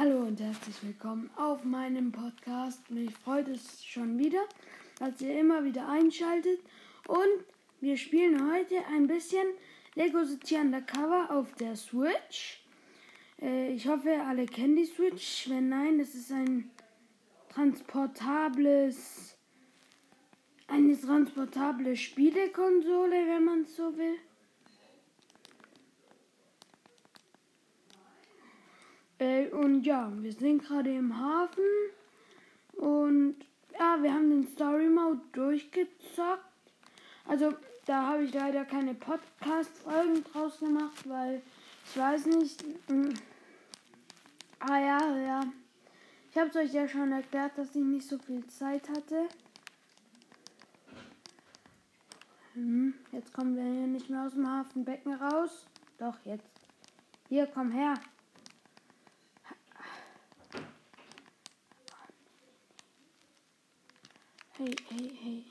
Hallo und herzlich willkommen auf meinem Podcast. Mich freut es schon wieder, dass ihr immer wieder einschaltet. Und wir spielen heute ein bisschen Lego City Undercover auf der Switch. Äh, ich hoffe, alle kennen die Switch. Wenn nein, das ist ein transportables, eine transportable Spielekonsole, wenn man so will. Äh, und ja, wir sind gerade im Hafen. Und ja, wir haben den Story Mode durchgezockt. Also, da habe ich leider keine Podcast-Folgen draus gemacht, weil ich weiß nicht. Hm. Ah ja, ja. Ich habe es euch ja schon erklärt, dass ich nicht so viel Zeit hatte. Hm, jetzt kommen wir hier nicht mehr aus dem Hafenbecken raus. Doch, jetzt. Hier, komm her. Hey, hey, hey.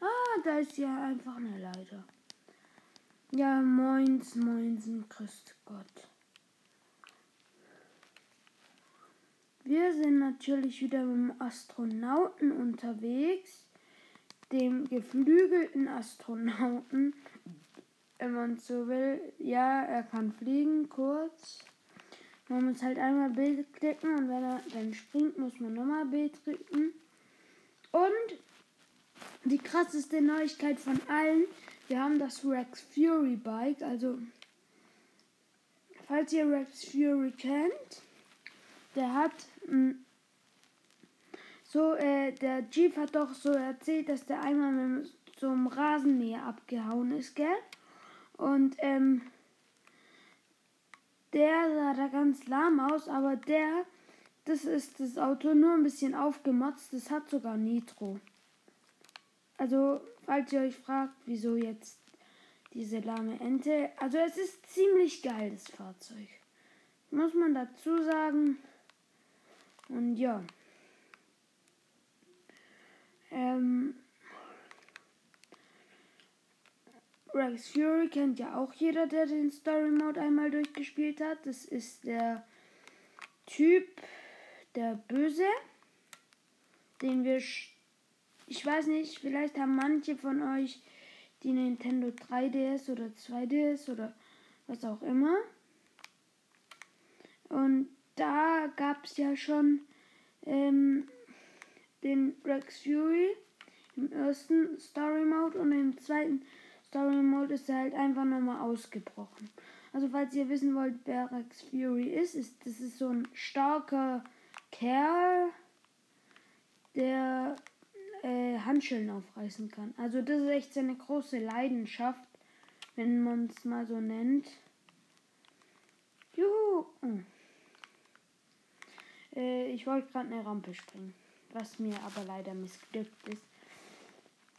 Ah, da ist ja einfach eine Leiter. Ja, moins, moinsen, grüßt Gott. Wir sind natürlich wieder mit dem Astronauten unterwegs. Dem geflügelten Astronauten, wenn man so will. Ja, er kann fliegen, kurz. Man muss halt einmal B klicken und wenn er dann springt, muss man nochmal B drücken. Und die krasseste Neuigkeit von allen, wir haben das Rex Fury Bike. Also, falls ihr Rex Fury kennt, der hat mh, so, äh, der Chief hat doch so erzählt, dass der einmal mit so einem Rasenmäher abgehauen ist, gell? Und, ähm, der sah da ganz lahm aus, aber der, das ist das Auto nur ein bisschen aufgemotzt. Das hat sogar Nitro. Also, falls ihr euch fragt, wieso jetzt diese lahme Ente. Also, es ist ziemlich geil, das Fahrzeug. Muss man dazu sagen. Und ja. Ähm, Rex Fury kennt ja auch jeder, der den Story Mode einmal durchgespielt hat. Das ist der Typ, der Böse, den wir. Ich weiß nicht, vielleicht haben manche von euch die Nintendo 3DS oder 2DS oder was auch immer. Und da gab es ja schon ähm, den Rex Fury im ersten Story Mode und im zweiten Story Mode ist er halt einfach nochmal ausgebrochen. Also falls ihr wissen wollt, wer Rex Fury ist, ist das ist so ein starker Kerl, der äh, Handschellen aufreißen kann. Also das ist echt seine große Leidenschaft, wenn man es mal so nennt. Juhu! Hm. Äh, ich wollte gerade eine Rampe springen, was mir aber leider missglückt ist.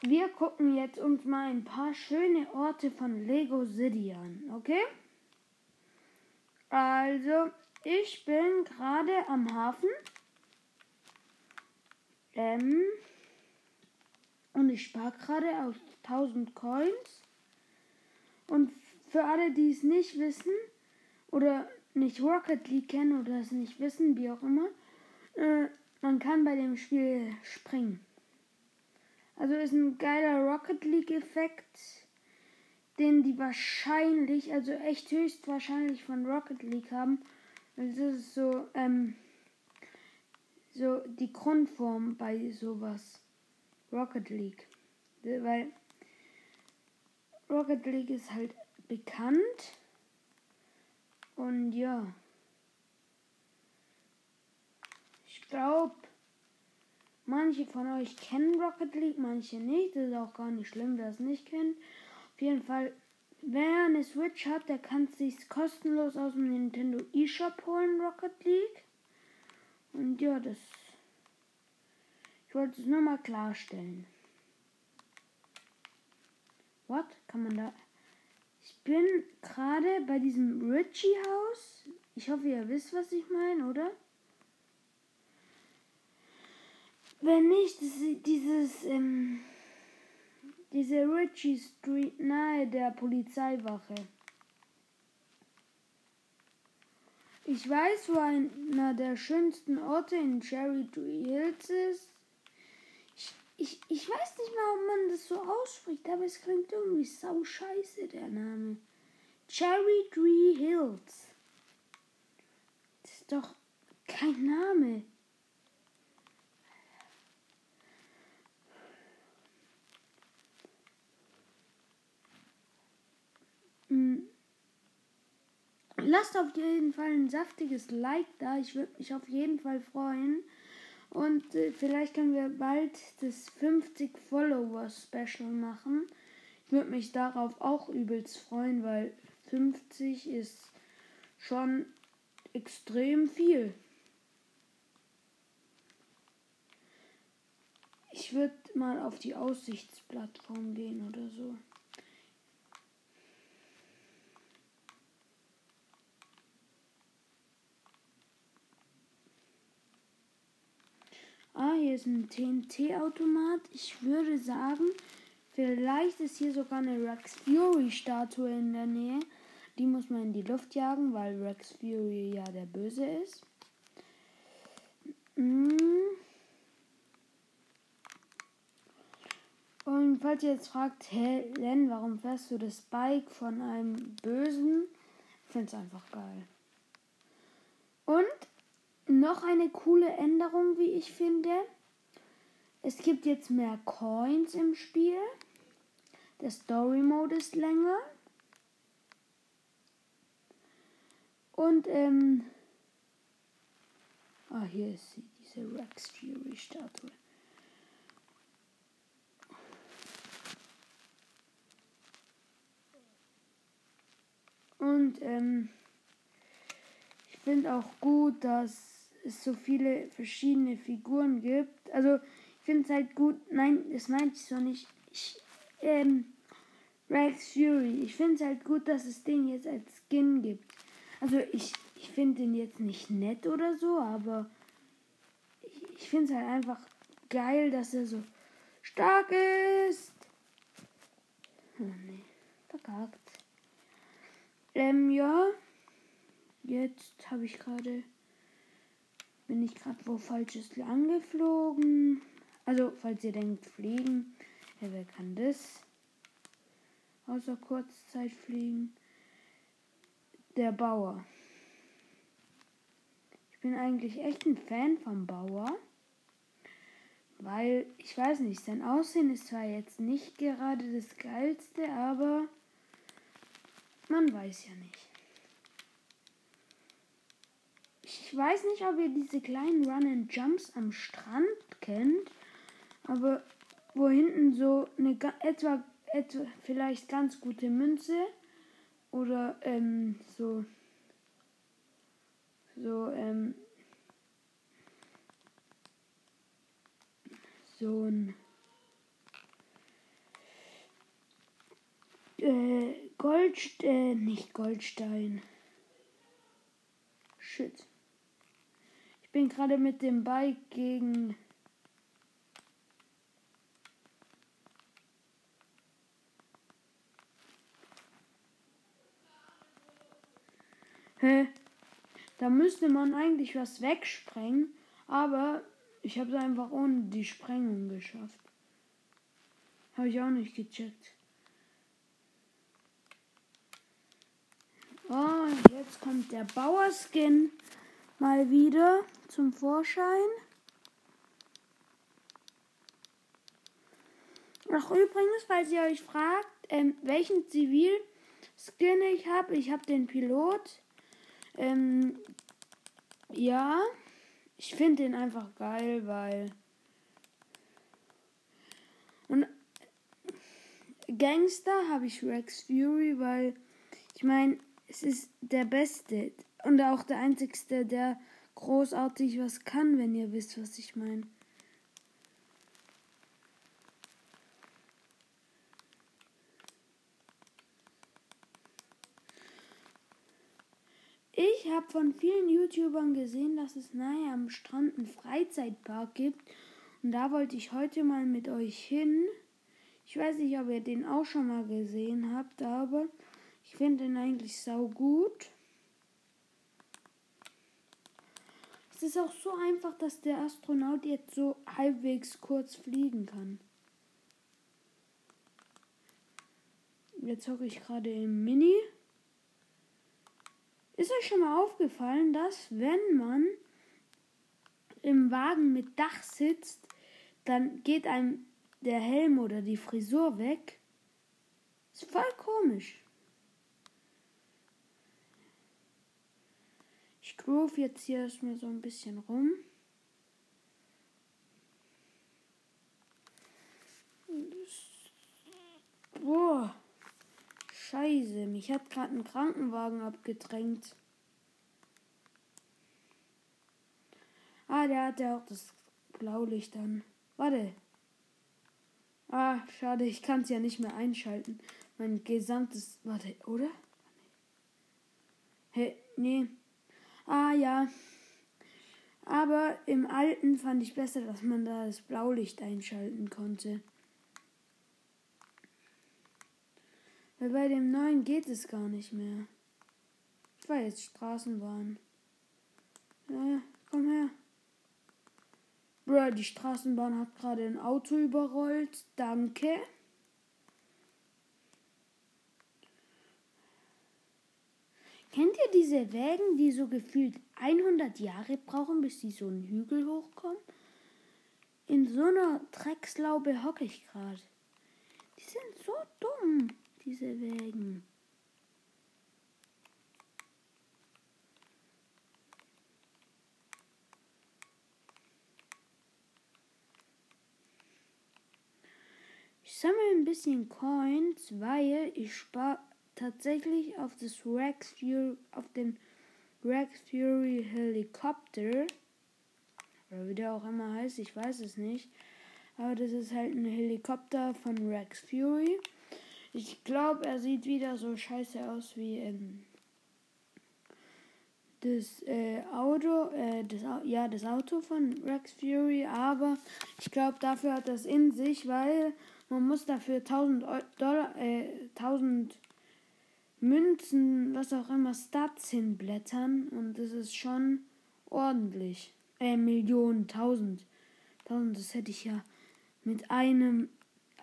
Wir gucken jetzt uns mal ein paar schöne Orte von Lego City an, okay? Also, ich bin gerade am Hafen. Ähm, und ich spare gerade auf 1000 Coins. Und für alle, die es nicht wissen oder nicht Rocket League kennen oder es nicht wissen, wie auch immer, äh, man kann bei dem Spiel springen. Also ist ein geiler Rocket League-Effekt, den die wahrscheinlich, also echt höchstwahrscheinlich von Rocket League haben. Das ist so, ähm, so die Grundform bei sowas. Rocket League. Weil Rocket League ist halt bekannt. Und ja. Ich glaube, Manche von euch kennen Rocket League, manche nicht. Das ist auch gar nicht schlimm, wer es nicht kennt. Auf jeden Fall, wer eine Switch hat, der kann es sich kostenlos aus dem Nintendo eShop holen, Rocket League. Und ja, das. Ich wollte es nur mal klarstellen. What? Kann man da. Ich bin gerade bei diesem Richie Haus. Ich hoffe, ihr wisst, was ich meine, oder? Wenn nicht, dieses, ähm, diese Ritchie Street nahe der Polizeiwache. Ich weiß, wo einer der schönsten Orte in Cherry Tree Hills ist. Ich, ich, ich weiß nicht mal, ob man das so ausspricht, aber es klingt irgendwie sau scheiße, der Name. Cherry Tree Hills. Das ist doch kein Name. Lasst auf jeden Fall ein saftiges Like da. Ich würde mich auf jeden Fall freuen. Und äh, vielleicht können wir bald das 50 Follower Special machen. Ich würde mich darauf auch übelst freuen, weil 50 ist schon extrem viel. Ich würde mal auf die Aussichtsplattform gehen oder so. Ah, hier ist ein TNT-Automat. Ich würde sagen, vielleicht ist hier sogar eine Rex Fury-Statue in der Nähe. Die muss man in die Luft jagen, weil Rex Fury ja der Böse ist. Mm. Und falls ihr jetzt fragt, hä, Len, warum fährst du das Bike von einem Bösen? Ich finde es einfach geil. Und noch eine coole Änderung, wie ich finde. Es gibt jetzt mehr Coins im Spiel. Der Story Mode ist länger. Und, ähm. Ah, hier ist sie, diese Rex Fury Statue. Und, ähm. Finde auch gut, dass es so viele verschiedene Figuren gibt. Also ich finde es halt gut. Nein, das meinte ich so nicht. Ich, ähm, Rex Fury. Ich finde es halt gut, dass es den jetzt als Skin gibt. Also ich, ich finde den jetzt nicht nett oder so, aber ich, ich finde es halt einfach geil, dass er so stark ist. Oh nee, verkackt. Ähm, ja. Jetzt habe ich gerade bin ich gerade wo Falsches angeflogen. Also, falls ihr denkt, fliegen. Ja, wer kann das? Außer Kurzzeit fliegen. Der Bauer. Ich bin eigentlich echt ein Fan vom Bauer. Weil, ich weiß nicht, sein Aussehen ist zwar jetzt nicht gerade das geilste, aber man weiß ja nicht. Ich weiß nicht, ob ihr diese kleinen Run and Jumps am Strand kennt, aber wo hinten so eine etwa, etwa vielleicht ganz gute Münze oder ähm, so so ähm, so ein äh, Gold, äh, nicht Goldstein. Shit bin gerade mit dem Bike gegen Hä? Da müsste man eigentlich was wegsprengen, aber ich habe es einfach ohne die Sprengung geschafft. Habe ich auch nicht gecheckt. Oh, jetzt kommt der Bauerskin mal wieder zum Vorschein. Ach übrigens, falls ihr euch fragt, ähm, welchen Zivil-Skin ich habe, ich habe den Pilot. Ähm, ja, ich finde den einfach geil, weil und Gangster habe ich Rex Fury, weil ich meine, es ist der beste und auch der einzigste, der großartig was kann, wenn ihr wisst, was ich meine. Ich habe von vielen YouTubern gesehen, dass es nahe am Strand einen Freizeitpark gibt. Und da wollte ich heute mal mit euch hin. Ich weiß nicht, ob ihr den auch schon mal gesehen habt, aber ich finde den eigentlich sau gut. Es ist auch so einfach, dass der Astronaut jetzt so halbwegs kurz fliegen kann. Jetzt hocke ich gerade im Mini. Ist euch schon mal aufgefallen, dass wenn man im Wagen mit Dach sitzt, dann geht einem der Helm oder die Frisur weg? Ist voll komisch. Ich groove jetzt hier erstmal so ein bisschen rum. Boah. Scheiße, mich hat gerade ein Krankenwagen abgedrängt. Ah, der hat ja auch das Blaulicht an. Warte. Ah, schade, ich kann es ja nicht mehr einschalten. Mein gesamtes. Warte, oder? Hey, nee. Ah ja. Aber im alten fand ich besser, dass man da das Blaulicht einschalten konnte. Weil bei dem neuen geht es gar nicht mehr. Ich war jetzt Straßenbahn. Ja, komm her. Bro, die Straßenbahn hat gerade ein Auto überrollt. Danke. Kennt ihr diese Wägen, die so gefühlt 100 Jahre brauchen, bis sie so einen Hügel hochkommen? In so einer Dreckslaube hocke ich gerade. Die sind so dumm diese Wägen. Ich sammle ein bisschen Coins, weil ich spare tatsächlich auf das Rex Fury, auf den Rex Fury Helikopter. Oder wie der auch immer heißt, ich weiß es nicht. Aber das ist halt ein Helikopter von Rex Fury. Ich glaube, er sieht wieder so scheiße aus wie ähm, das äh, Auto, äh, das, ja, das Auto von Rex Fury, aber ich glaube, dafür hat das in sich, weil man muss dafür 1000 Dollar, äh, 1000 Münzen, was auch immer, Stats hinblättern und das ist schon ordentlich. Äh, Millionen, 1000. 1000, das hätte ich ja mit einem,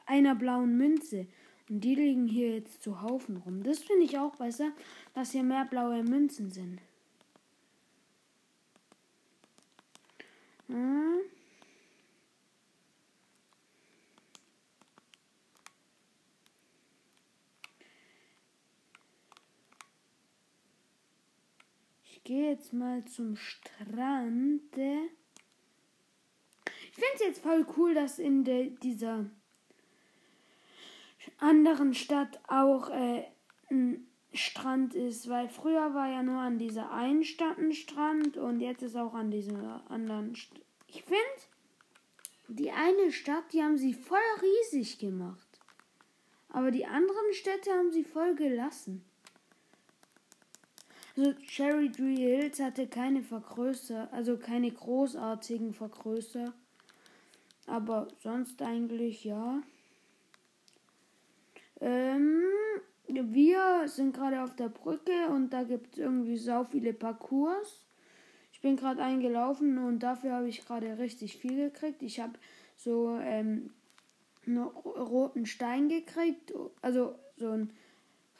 einer blauen Münze. Und die liegen hier jetzt zu Haufen rum. Das finde ich auch besser, dass hier mehr blaue Münzen sind. Hm. Gehe jetzt mal zum Strand. Ich finde es jetzt voll cool, dass in de, dieser anderen Stadt auch äh, ein Strand ist, weil früher war ja nur an dieser einen Stadt ein Strand und jetzt ist auch an dieser anderen Stadt. Ich finde, die eine Stadt, die haben sie voll riesig gemacht. Aber die anderen Städte haben sie voll gelassen. Also Cherry Tree Hills hatte keine Vergrößer, also keine großartigen Vergrößer. Aber sonst eigentlich ja. Ähm, wir sind gerade auf der Brücke und da gibt es irgendwie so viele Parcours. Ich bin gerade eingelaufen und dafür habe ich gerade richtig viel gekriegt. Ich habe so ähm, einen roten Stein gekriegt, also so einen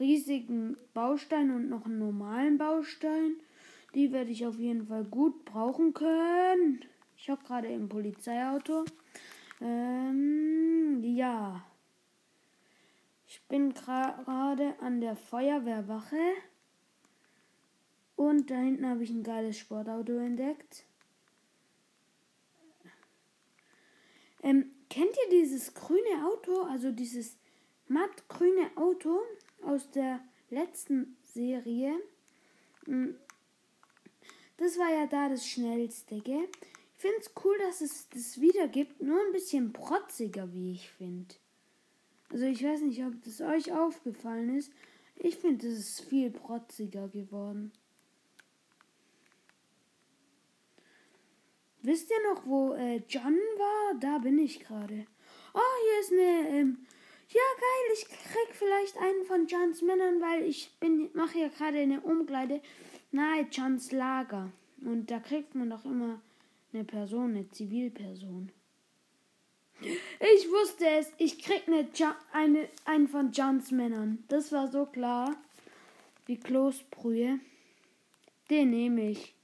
riesigen Baustein und noch einen normalen Baustein. Die werde ich auf jeden Fall gut brauchen können. Ich habe gerade im Polizeiauto. Ähm, ja. Ich bin gerade an der Feuerwehrwache. Und da hinten habe ich ein geiles Sportauto entdeckt. Ähm, kennt ihr dieses grüne Auto, also dieses mattgrüne Auto aus der letzten Serie? Hm, das war ja da das schnellste, gell? Ich finde es cool, dass es das wieder gibt, nur ein bisschen protziger, wie ich finde. Also ich weiß nicht, ob das euch aufgefallen ist. Ich finde, es ist viel protziger geworden. Wisst ihr noch, wo äh, John war? Da bin ich gerade. Oh, hier ist eine. Ähm, ja, geil, ich krieg vielleicht einen von Johns Männern, weil ich bin mache ja gerade eine Umkleide nahe Johns Lager. Und da kriegt man doch immer eine Person, eine Zivilperson. Ich wusste es. Ich krieg eine, eine, einen von Johns Männern. Das war so klar. Wie Kloßbrühe. Den nehme ich.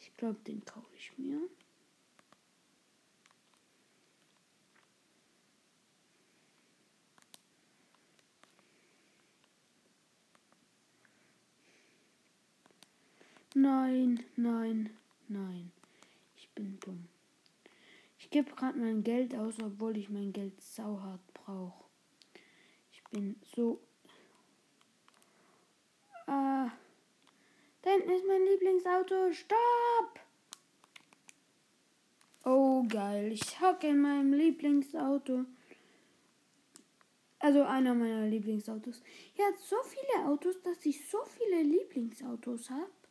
Ich glaube, den kaufe ich mir. Nein, nein, nein. Ich bin dumm. Ich gebe gerade mein Geld aus, obwohl ich mein Geld sauhart brauche. Ich bin so. Ah. Da hinten ist mein Lieblingsauto. Stopp! Oh, geil. Ich hocke in meinem Lieblingsauto. Also einer meiner Lieblingsautos. Er hat so viele Autos, dass ich so viele Lieblingsautos habe.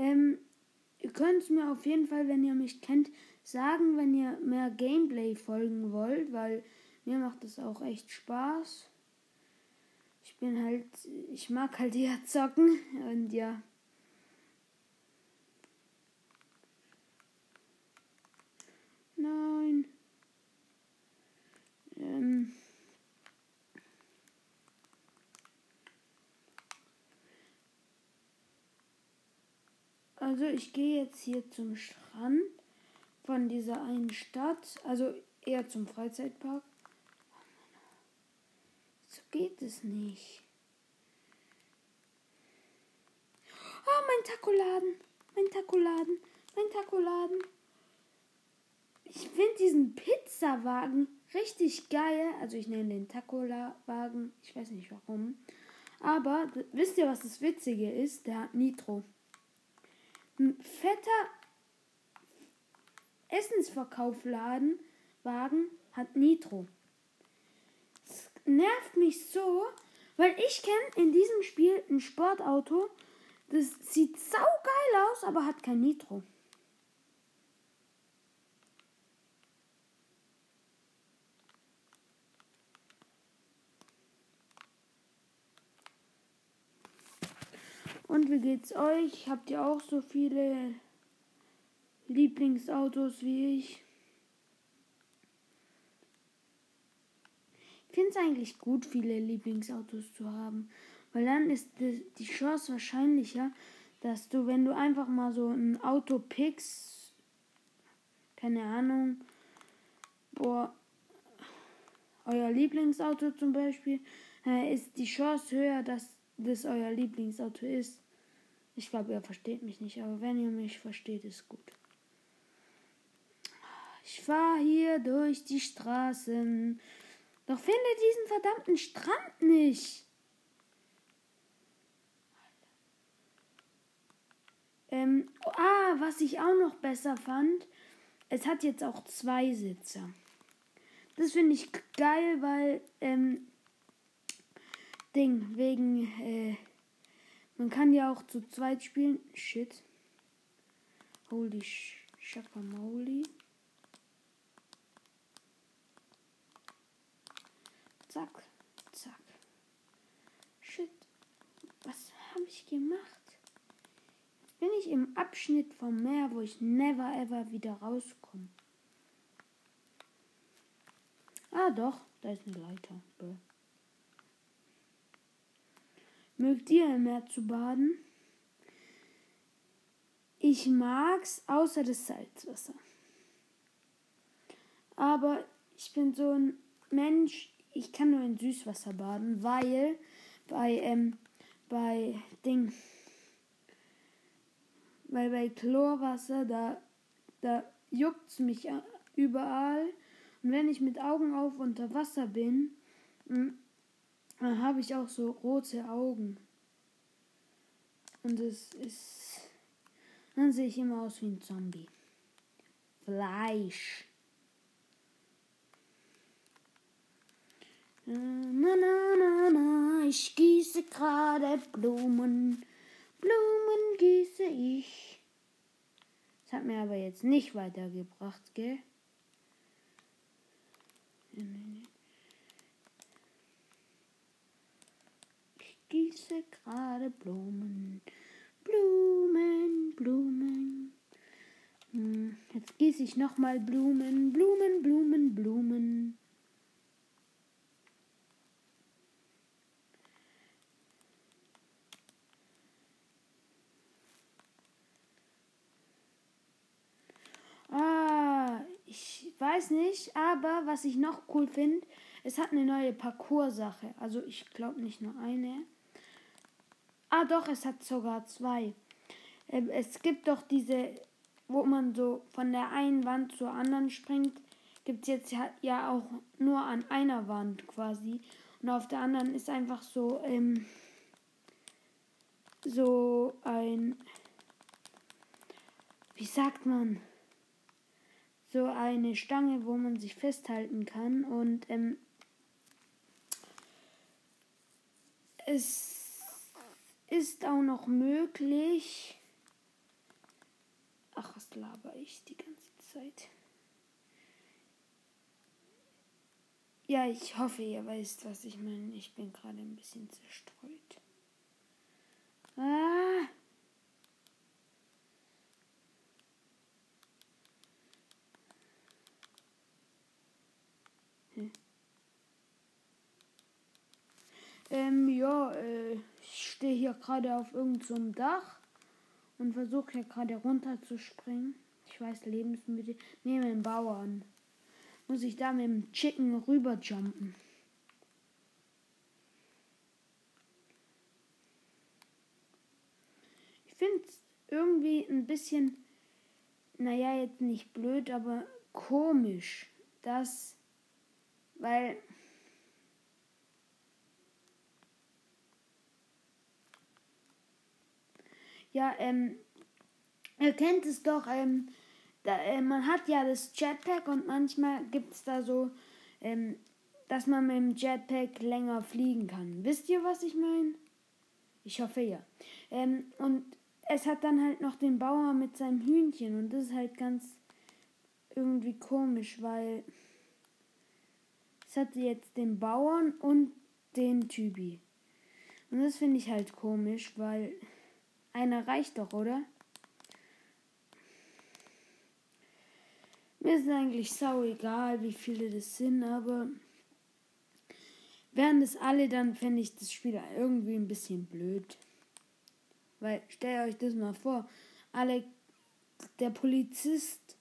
Ähm, ihr könnt mir auf jeden Fall, wenn ihr mich kennt, sagen, wenn ihr mehr Gameplay folgen wollt, weil mir macht es auch echt Spaß. Ich bin halt, ich mag halt eher zocken und ja. Nein. Ähm. Also ich gehe jetzt hier zum Strand von dieser einen Stadt, also eher zum Freizeitpark. So geht es nicht. Oh, mein Takoladen, mein Takoladen, mein Takoladen. Ich finde diesen Pizzawagen richtig geil. Also ich nenne den Tacola-Wagen. Ich weiß nicht warum. Aber wisst ihr, was das Witzige ist? Der hat Nitro. Ein fetter Essensverkaufladen Wagen hat Nitro. Das nervt mich so, weil ich kenne in diesem Spiel ein Sportauto, das sieht saugeil aus, aber hat kein Nitro. Und wie geht's euch? Habt ihr auch so viele Lieblingsautos wie ich? Ich finde es eigentlich gut, viele Lieblingsautos zu haben, weil dann ist die Chance wahrscheinlicher, dass du, wenn du einfach mal so ein Auto pickst, keine Ahnung, boah, euer Lieblingsauto zum Beispiel, äh, ist die Chance höher, dass das euer Lieblingsauto ist. Ich glaube, ihr versteht mich nicht, aber wenn ihr mich versteht, ist gut. Ich fahre hier durch die Straßen, doch finde diesen verdammten Strand nicht. Ähm, ah, was ich auch noch besser fand, es hat jetzt auch zwei Sitze. Das finde ich geil, weil, ähm, Ding, wegen, äh, man kann ja auch zu zweit spielen. Shit. Holy Shakamoli. Zack, zack. Shit. Was habe ich gemacht? Jetzt bin ich im Abschnitt vom Meer, wo ich never ever wieder rauskomme. Ah doch, da ist eine Leiter. Bäh. Mögt ihr im Meer zu baden? Ich mag's, außer das Salzwasser. Aber ich bin so ein Mensch, ich kann nur in Süßwasser baden, weil bei, ähm, bei Ding, weil bei Chlorwasser, da, da juckt's mich überall. Und wenn ich mit Augen auf unter Wasser bin, hm, dann habe ich auch so rote Augen. Und es ist. Dann sehe ich immer aus wie ein Zombie. Fleisch. Na, na, na, na, ich gieße gerade Blumen. Blumen gieße ich. Das hat mir aber jetzt nicht weitergebracht, gell? Gieße gerade Blumen. Blumen, Blumen. Hm, jetzt gieße ich nochmal Blumen, Blumen, Blumen, Blumen. Ah, ich weiß nicht, aber was ich noch cool finde, es hat eine neue Parcours-Sache. Also ich glaube nicht nur eine. Ah doch, es hat sogar zwei. Ähm, es gibt doch diese, wo man so von der einen Wand zur anderen springt, gibt es jetzt ja auch nur an einer Wand quasi. Und auf der anderen ist einfach so, ähm, so ein, wie sagt man, so eine Stange, wo man sich festhalten kann. Und ähm, es ist auch noch möglich. Ach, was laber ich die ganze Zeit? Ja, ich hoffe, ihr wisst, was ich meine. Ich bin gerade ein bisschen zerstreut. Ah! Hm. Ähm, ja, äh, ich stehe hier gerade auf irgendeinem so Dach und versuche hier gerade runterzuspringen. Ich weiß, Lebensmittel. Nehme den Bauern. Muss ich da mit dem Chicken rüberjumpen. Ich finde es irgendwie ein bisschen, naja, jetzt nicht blöd, aber komisch, dass, weil Ja, ähm, ihr kennt es doch, ähm, da, äh, man hat ja das Jetpack und manchmal gibt es da so, ähm, dass man mit dem Jetpack länger fliegen kann. Wisst ihr, was ich meine? Ich hoffe ja. Ähm, und es hat dann halt noch den Bauer mit seinem Hühnchen und das ist halt ganz irgendwie komisch, weil es hatte jetzt den Bauern und den Typi. Und das finde ich halt komisch, weil einer reicht doch, oder? Mir ist eigentlich sau egal, wie viele das sind, aber wären das alle, dann fände ich das Spiel irgendwie ein bisschen blöd. Weil, stellt euch das mal vor, alle, der Polizist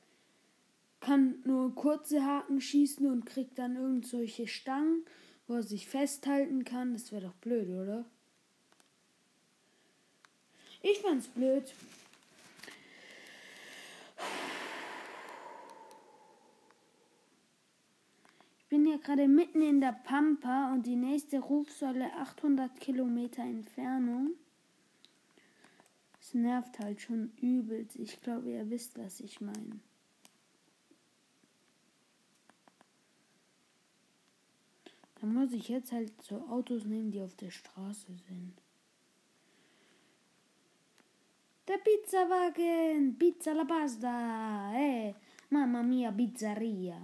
kann nur kurze Haken schießen und kriegt dann irgendwelche Stangen, wo er sich festhalten kann. Das wäre doch blöd, oder? Ich fand's blöd. Ich bin hier gerade mitten in der Pampa und die nächste Rufsäule 800 Kilometer Entfernung. Es nervt halt schon übelst. Ich glaube, ihr wisst, was ich meine. Da muss ich jetzt halt so Autos nehmen, die auf der Straße sind. Der Pizzawagen, Pizza la pasta, eh, Mamma mia, Pizzeria.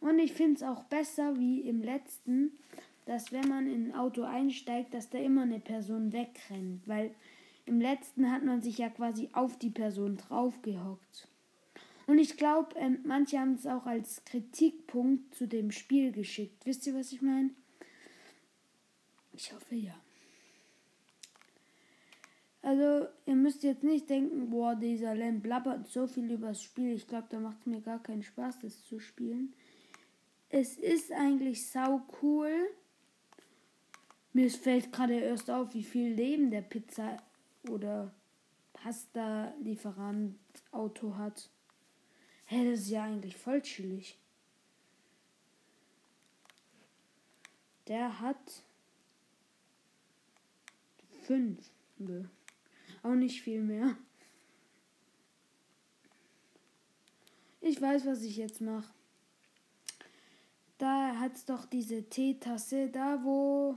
Und ich finde es auch besser wie im letzten, dass wenn man in ein Auto einsteigt, dass da immer eine Person wegrennt, weil im letzten hat man sich ja quasi auf die Person draufgehockt. Und ich glaube, ähm, manche haben es auch als Kritikpunkt zu dem Spiel geschickt. Wisst ihr, was ich meine? Ich hoffe ja. Also, ihr müsst jetzt nicht denken, boah, dieser Len blabbert so viel über das Spiel. Ich glaube, da macht es mir gar keinen Spaß, das zu spielen. Es ist eigentlich sau cool. Mir fällt gerade erst auf, wie viel Leben der Pizza oder Pasta-Lieferant Auto hat. Hä, das ist ja eigentlich voll chillig. Der hat fünf. Ne. Auch nicht viel mehr. Ich weiß, was ich jetzt mache. Da hat es doch diese Teetasse, da wo.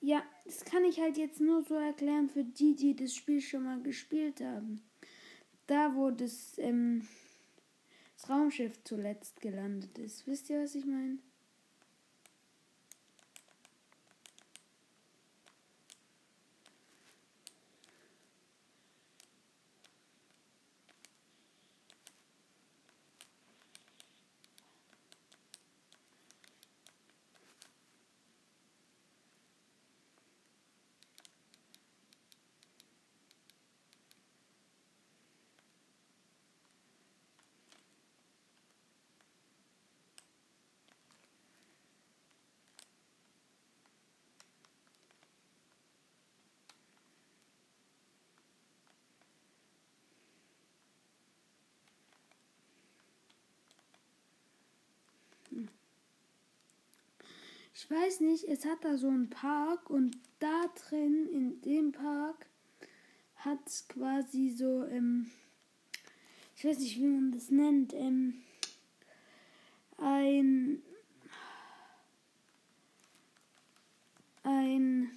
Ja, das kann ich halt jetzt nur so erklären für die, die das Spiel schon mal gespielt haben. Da, wo das, ähm, das Raumschiff zuletzt gelandet ist. Wisst ihr, was ich meine? Ich weiß nicht, es hat da so einen Park und da drin in dem Park hat quasi so, ähm, ich weiß nicht, wie man das nennt, ähm, ein ein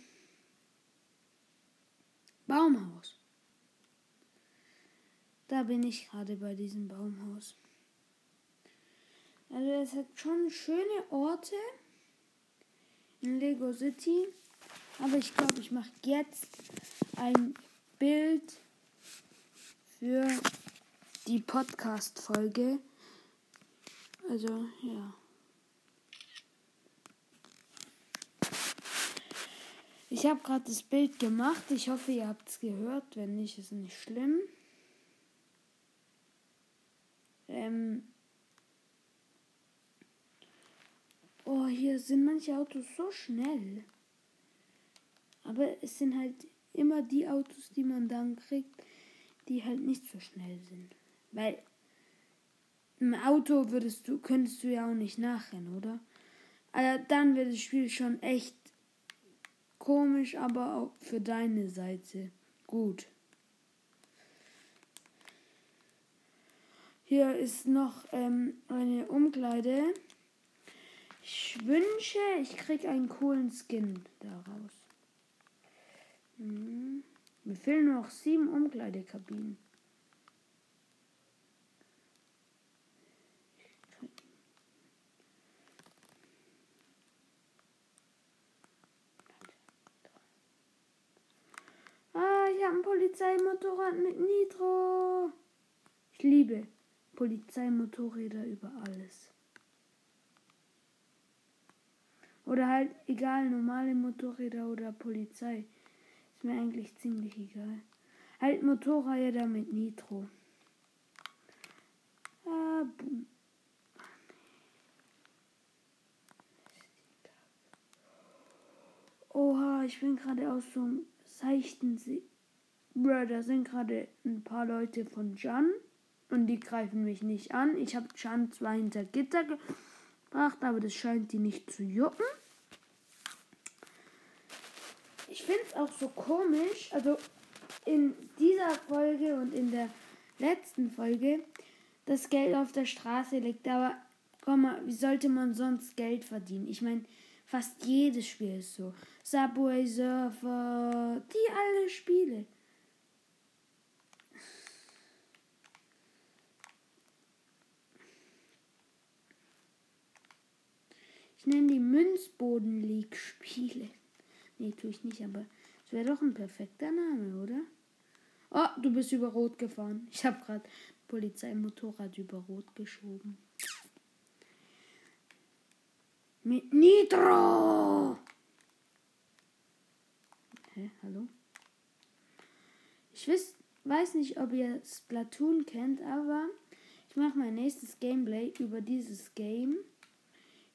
Baumhaus. Da bin ich gerade bei diesem Baumhaus. Also es hat schon schöne Orte Lego City. Aber ich glaube, ich mache jetzt ein Bild für die Podcast-Folge. Also, ja. Ich habe gerade das Bild gemacht. Ich hoffe, ihr habt es gehört. Wenn nicht, ist nicht schlimm. Ähm oh, hier sind manche Autos so schnell. Aber es sind halt immer die Autos, die man dann kriegt, die halt nicht so schnell sind. Weil im Auto würdest du, könntest du ja auch nicht nachrennen, oder? Also dann wird das Spiel schon echt Komisch, aber auch für deine Seite. Gut. Hier ist noch ähm, eine Umkleide. Ich wünsche, ich kriege einen coolen Skin daraus. Hm. Mir fehlen noch sieben Umkleidekabinen. ich habe ein Polizeimotorrad mit Nitro. Ich liebe Polizeimotorräder über alles. Oder halt egal, normale Motorräder oder Polizei. Ist mir eigentlich ziemlich egal. Halt Motorräder mit Nitro. Ah, boom. Oha, ich bin gerade aus so einem seichten See. Bro, da sind gerade ein paar Leute von Jan und die greifen mich nicht an. Ich habe Jan zwar hinter Gitter gebracht, aber das scheint die nicht zu jucken. Ich finde es auch so komisch, also in dieser Folge und in der letzten Folge, dass Geld auf der Straße liegt. Aber komm mal, wie sollte man sonst Geld verdienen? Ich meine, fast jedes Spiel ist so. Subway Surfer, die alle Spiele. Ich nenne die Münzboden League Spiele. Nee, tue ich nicht, aber es wäre doch ein perfekter Name, oder? Oh, du bist über Rot gefahren. Ich habe gerade Polizeimotorrad über Rot geschoben. Mit Nitro! Hä, hallo? Ich wiss, weiß nicht, ob ihr Splatoon kennt, aber ich mache mein nächstes Gameplay über dieses Game.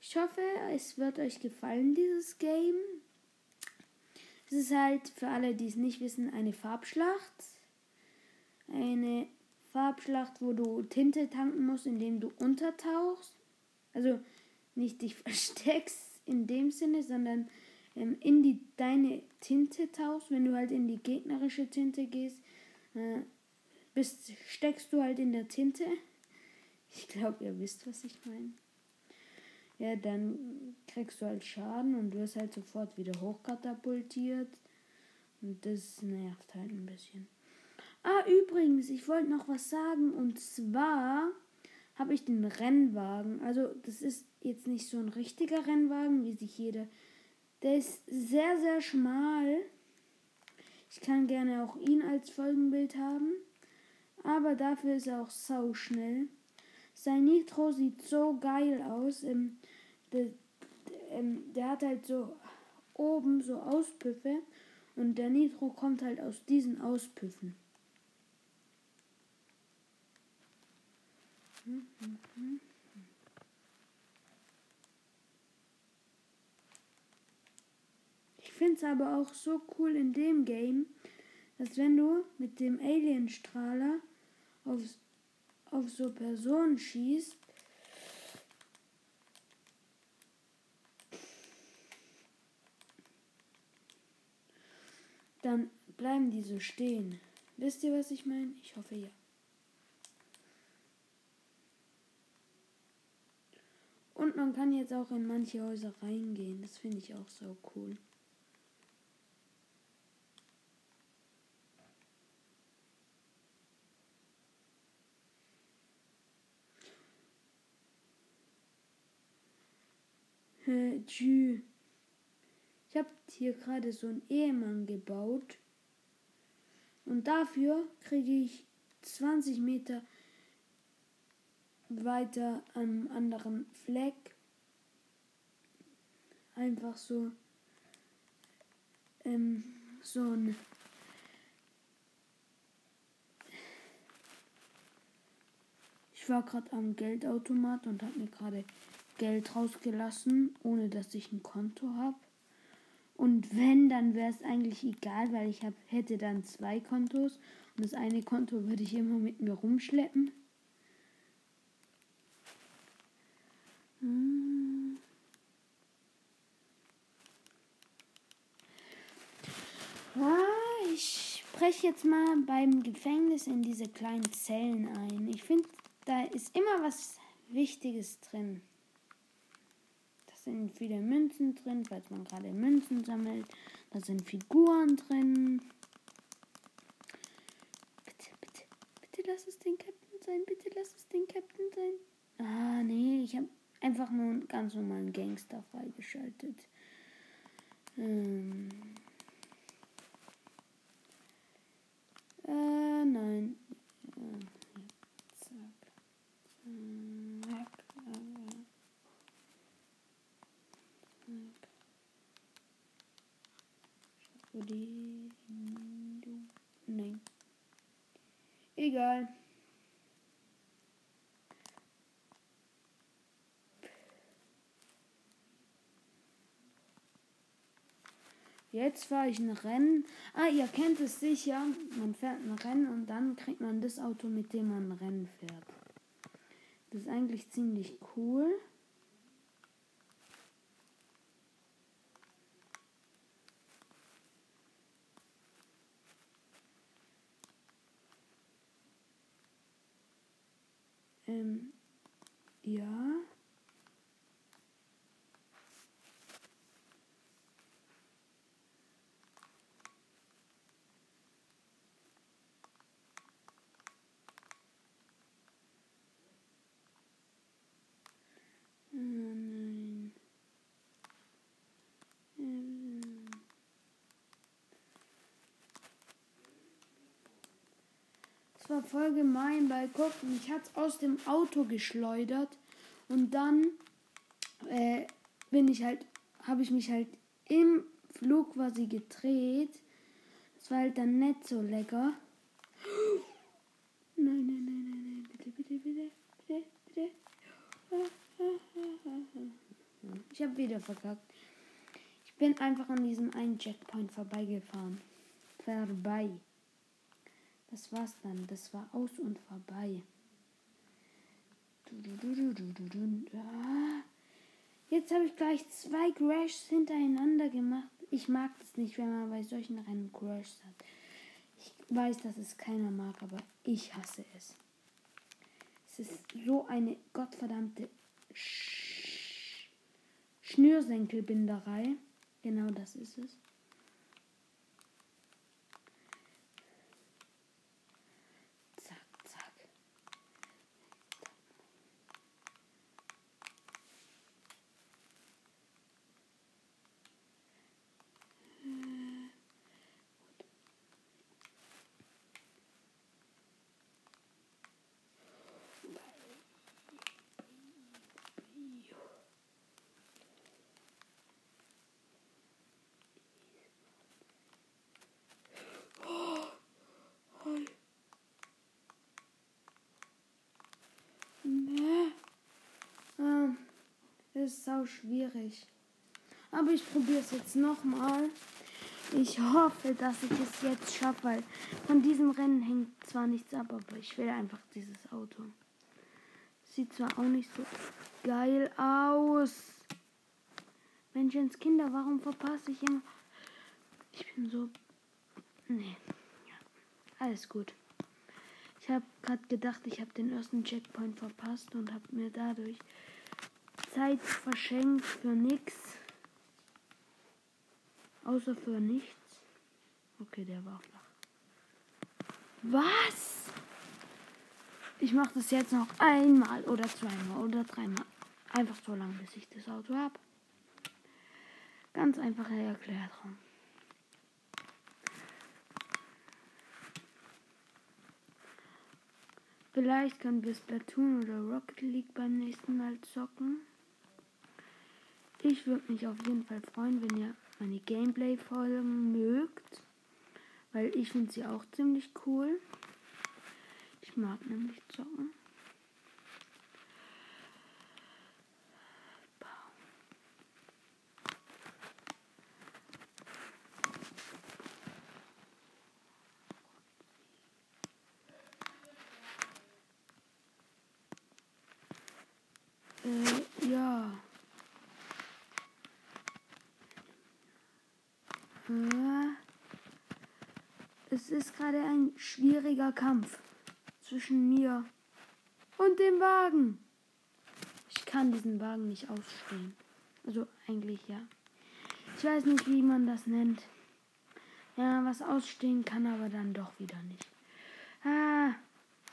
Ich hoffe, es wird euch gefallen, dieses Game. Es ist halt für alle, die es nicht wissen, eine Farbschlacht. Eine Farbschlacht, wo du Tinte tanken musst, indem du untertauchst. Also nicht dich versteckst in dem Sinne, sondern ähm, in die deine Tinte tauchst. Wenn du halt in die gegnerische Tinte gehst, äh, bist, steckst du halt in der Tinte. Ich glaube, ihr wisst, was ich meine ja, dann kriegst du halt Schaden und wirst halt sofort wieder hochkatapultiert. Und das nervt halt ein bisschen. Ah, übrigens, ich wollte noch was sagen. Und zwar habe ich den Rennwagen. Also, das ist jetzt nicht so ein richtiger Rennwagen, wie sich jeder. Der ist sehr, sehr schmal. Ich kann gerne auch ihn als Folgenbild haben. Aber dafür ist er auch sau schnell. Sein Nitro sieht so geil aus. Ähm, der, ähm, der hat halt so oben so Auspüffe und der Nitro kommt halt aus diesen Auspüffen. Ich finde es aber auch so cool in dem Game, dass wenn du mit dem Alienstrahler auf, auf so Personen schießt. Dann bleiben die so stehen. Wisst ihr, was ich meine? Ich hoffe ja. Und man kann jetzt auch in manche Häuser reingehen. Das finde ich auch so cool. Äh, Ich habe hier gerade so einen Ehemann gebaut. Und dafür kriege ich 20 Meter weiter am anderen Fleck einfach so ähm, so ein ich war gerade am Geldautomat und habe mir gerade Geld rausgelassen, ohne dass ich ein Konto habe. Und wenn, dann wäre es eigentlich egal, weil ich hab, hätte dann zwei Kontos und das eine Konto würde ich immer mit mir rumschleppen. Hm. Ah, ich spreche jetzt mal beim Gefängnis in diese kleinen Zellen ein. Ich finde, da ist immer was Wichtiges drin. Sind viele Münzen drin, falls man gerade Münzen sammelt. Da sind Figuren drin. Bitte, bitte, bitte lass es den Captain sein. Bitte lass es den Captain sein. Ah, nee, ich habe einfach nur einen ganz normalen Gangster freigeschaltet. Ähm. Äh, nein. Äh, zack. Zack. Zack. Die. Nein. Egal. Jetzt fahre ich ein Rennen. Ah, ihr kennt es sicher. Man fährt ein Rennen und dann kriegt man das Auto, mit dem man ein Rennen fährt. Das ist eigentlich ziemlich cool. Ähm, ja. War voll gemein, weil guck, mich hat's aus dem Auto geschleudert und dann äh, bin ich halt, habe ich mich halt im Flug quasi gedreht. Das war halt dann nicht so lecker. Nein, nein, nein, nein, nein, bitte, bitte, bitte, bitte, bitte. Ich habe wieder verkackt. Ich bin einfach an diesem einen Checkpoint vorbeigefahren. Vorbei. Das war's dann. Das war aus und vorbei. Jetzt habe ich gleich zwei Crashs hintereinander gemacht. Ich mag das nicht, wenn man bei solchen Rennen Crashs hat. Ich weiß, dass es keiner mag, aber ich hasse es. Es ist so eine gottverdammte Sch Schnürsenkelbinderei. Genau das ist es. Zack, zack. Nee. Ah, das ist sau schwierig. Aber ich probiere es jetzt nochmal. Ich hoffe, dass ich es jetzt schaffe, weil von diesem Rennen hängt zwar nichts ab, aber ich will einfach dieses Auto. Sieht zwar auch nicht so geil aus. Menschenskinder, warum verpasse ich immer? Ich bin so Nee. Ja. Alles gut. Ich habe gerade gedacht, ich habe den ersten Checkpoint verpasst und habe mir dadurch Zeit verschenkt für nichts. Außer für nichts. Okay, der war flach. Was? Ich mache das jetzt noch einmal oder zweimal oder dreimal. Einfach so lange, bis ich das Auto habe. Ganz einfache Erklärung. Vielleicht können wir Splatoon oder Rocket League beim nächsten Mal zocken. Ich würde mich auf jeden Fall freuen, wenn ihr meine Gameplay-Folgen mögt. Weil ich finde sie auch ziemlich cool. Ich mag nämlich zocken. Äh, ja. Äh, ist gerade ein schwieriger Kampf zwischen mir und dem Wagen. Ich kann diesen Wagen nicht ausstehen. Also eigentlich ja. Ich weiß nicht, wie man das nennt. Ja, was ausstehen kann, aber dann doch wieder nicht. Ah,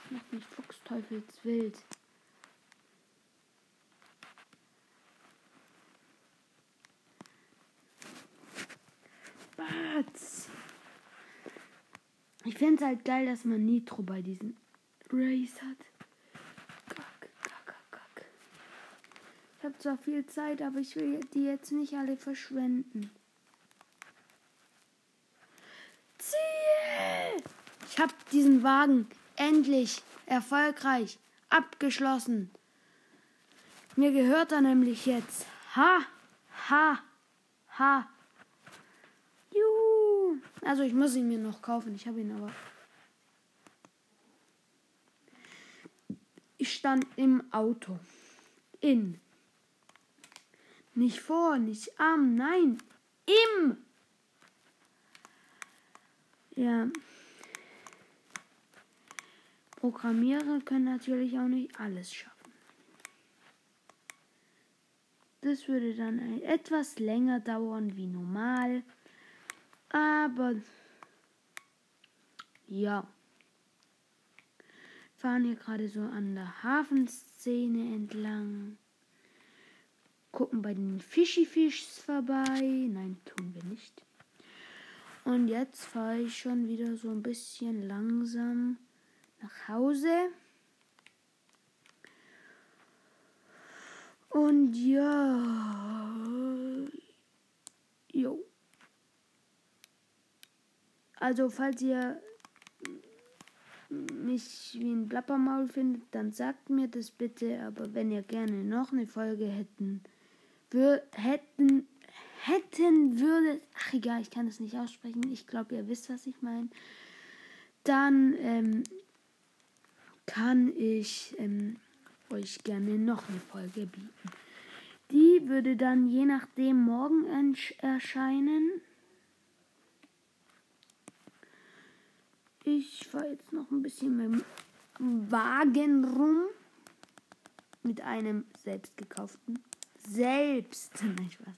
macht mich fuchsteufelswild. Birds. Ich finde es halt geil, dass man Nitro bei diesen Race hat. Kack, kack, kack. Ich habe zwar viel Zeit, aber ich will die jetzt nicht alle verschwenden. Ziel! Ich habe diesen Wagen endlich erfolgreich abgeschlossen. Mir gehört er nämlich jetzt. Ha, ha, ha. Also ich muss ihn mir noch kaufen. Ich habe ihn aber. Ich stand im Auto. In. Nicht vor, nicht am, nein. Im. Ja. Programmierer können natürlich auch nicht alles schaffen. Das würde dann etwas länger dauern wie normal. Aber ja. Fahren hier gerade so an der Hafenszene entlang. Gucken bei den Fischifischs vorbei. Nein, tun wir nicht. Und jetzt fahre ich schon wieder so ein bisschen langsam nach Hause. Und ja. Jo. Also, falls ihr mich wie ein Plappermaul findet, dann sagt mir das bitte. Aber wenn ihr gerne noch eine Folge hätten, wür hätten, hätten würdet, ach egal, ich kann das nicht aussprechen. Ich glaube, ihr wisst, was ich meine. Dann ähm, kann ich ähm, euch gerne noch eine Folge bieten. Die würde dann je nachdem morgen erscheinen. Ich fahre jetzt noch ein bisschen mit dem Wagen rum. Mit einem selbst gekauften. Selbst. Nein, Spaß.